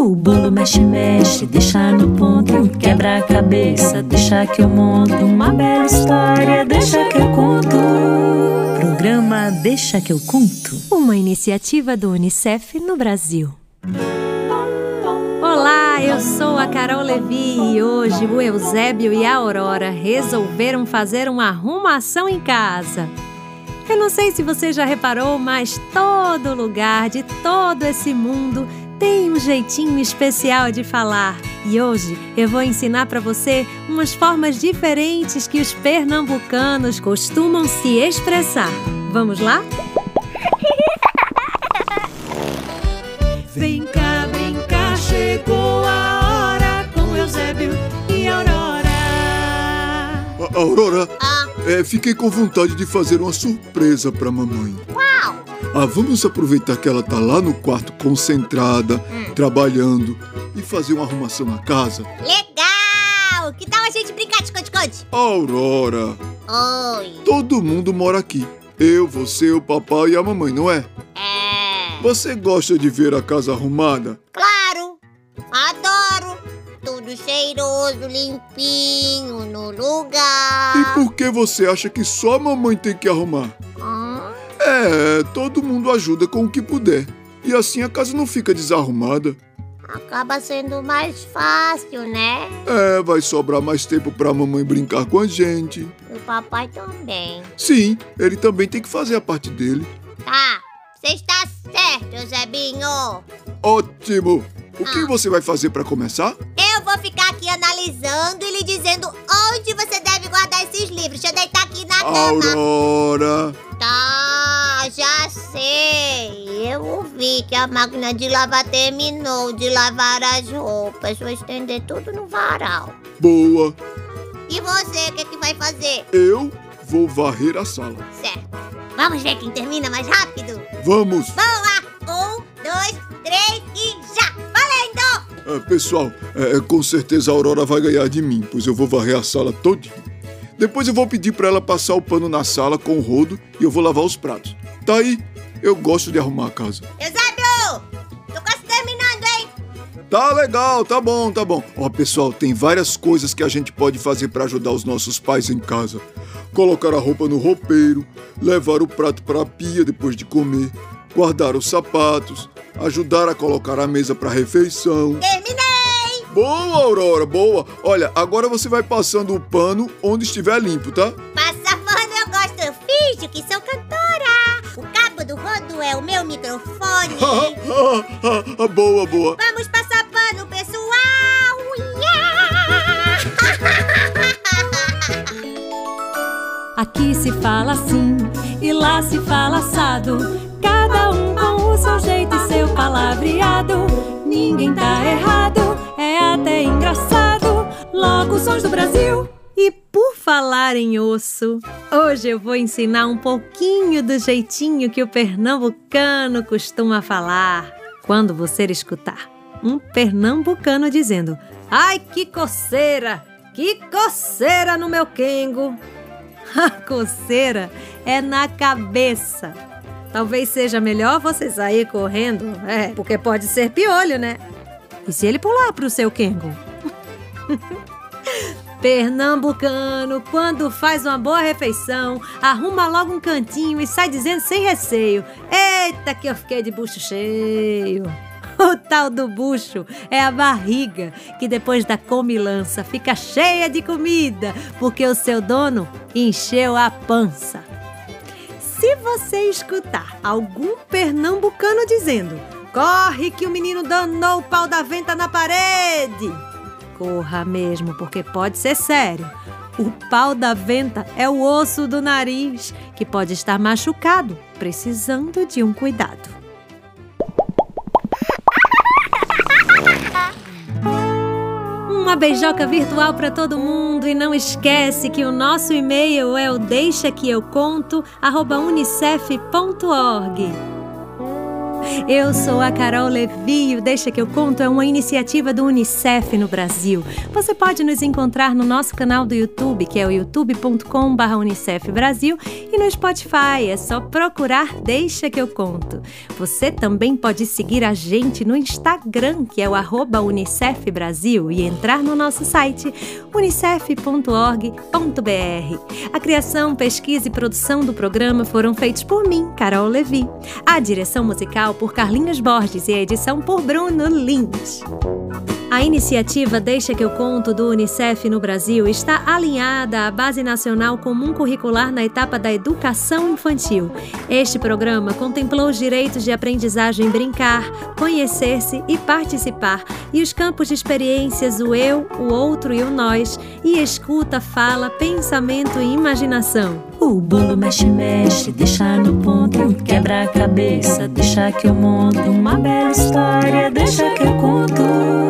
O bolo mexe, mexe, deixa no ponto. Quebra a cabeça, deixa que eu monto. Uma bela história, deixa que eu conto. Programa Deixa que eu conto. Uma iniciativa do Unicef no Brasil. Olá, eu sou a Carol Levi e hoje o Eusébio e a Aurora resolveram fazer uma arrumação em casa. Eu não sei se você já reparou, mas todo lugar de todo esse mundo tem um jeitinho especial de falar. E hoje eu vou ensinar para você umas formas diferentes que os pernambucanos costumam se expressar. Vamos lá? Vem cá brincar, chegou a hora com Eusébio e Aurora. A- Aurora, Ah, é, fiquei com vontade de fazer uma surpresa pra mamãe. qual? Ah, vamos aproveitar que ela tá lá no quarto concentrada, trabalhando, e fazer uma arrumação na casa? Legal! Que tal a gente brincar de esconde-esconde? Aurora, Oi. todo mundo mora aqui. Eu, você, o papai e a mamãe, não é? É. Você gosta de ver a casa arrumada? Claro! Adoro! Tudo cheiroso, limpinho, no lugar. E por que você acha que só a mamãe tem que arrumar? Hum, É, todo mundo ajuda com o que puder. E assim a casa não fica desarrumada. acaba sendo mais fácil, né? É, vai sobrar mais tempo pra mamãe brincar com a gente. E o papai também. Sim, ele também tem que fazer a parte dele. Tá, você está certo, Eusebinho. Ótimo! O que Ah. você vai fazer pra começar? Eu vou ficar aqui analisando e lhe dizendo onde você deve guardar esses livros. Deixa eu deitar aqui na cama. Sei. Eu ouvi que a máquina de lavar terminou de lavar as roupas. Vou estender tudo no varal. Boa! E você, o que, que vai fazer? Eu vou varrer a sala. Certo. Vamos ver quem termina mais rápido? Vamos! Vamos lá! Um, dois, três e já! Valendo! É, pessoal, é, com certeza a Aurora vai ganhar de mim, pois eu vou varrer a sala todinha. Depois eu vou pedir pra ela passar o pano na sala com o rodo e eu vou lavar os pratos. Tá aí? Eu gosto de arrumar a casa. Eusébio! Tô quase terminando, hein? Tá legal, tá bom, tá bom. Ó, pessoal, tem várias coisas que a gente pode fazer pra ajudar os nossos pais em casa. Colocar a roupa no roupeiro, levar o prato pra pia depois de comer, guardar os sapatos, ajudar a colocar a mesa pra refeição. Terminei! Boa, Aurora, boa. Olha, agora você vai passando o pano onde estiver limpo, tá? Passa o meu microfone. boa, boa. Vamos passar pano, pessoal! Yeah! Aqui se fala assim e lá se fala assado. Cada um com o seu jeito e seu palavreado. Ninguém tá errado, é até engraçado. Logo sons do Brasil. E por falar em osso, hoje eu vou ensinar um pouquinho do jeitinho que o pernambucano costuma falar. Quando você escutar um pernambucano dizendo: Ai, que coceira! Que coceira no meu quengo! A coceira é na cabeça. Talvez seja melhor você sair correndo, é, porque pode ser piolho, né? E se ele pular pro seu quengo? Pernambucano, quando faz uma boa refeição, arruma logo um cantinho e sai dizendo sem receio: Eita, que eu fiquei de bucho cheio. O tal do bucho é a barriga, que depois da comilança fica cheia de comida, porque o seu dono encheu a pança. Se você escutar algum pernambucano dizendo: Corre que o menino danou o pau da venta na parede! Corra mesmo, porque pode ser sério. O pau da venta é o osso do nariz, que pode estar machucado, precisando de um cuidado. Uma beijoca virtual para todo mundo e não esquece que o nosso e-mail é o deixa que eu conto unicef.org. Eu sou a Carol Levi. O Deixa que eu conto é uma iniciativa do UNICEF no Brasil. Você pode nos encontrar no nosso canal do YouTube, que é o youtube.com/unicef Brasil, e no Spotify. É só procurar Deixa que eu conto. Você também pode seguir a gente no Instagram, que é o arroba Unicef Brasil, e entrar no nosso site unicef.org.br. A criação, pesquisa e produção do programa foram feitos por mim, Carol Levi. A direção por Carlinhos Borges e a edição por Bruno Lins. A iniciativa Deixa que eu conto do Unicef no Brasil está alinhada à Base Nacional Comum Curricular na etapa da educação infantil. Este programa contemplou os direitos de aprendizagem brincar, conhecer-se e participar, e os campos de experiências o eu, o outro e o nós, e escuta, fala, pensamento e imaginação. O bolo mexe, mexe, deixa no ponto, quebra a cabeça, deixa que eu monto uma bela história, deixa que eu conto.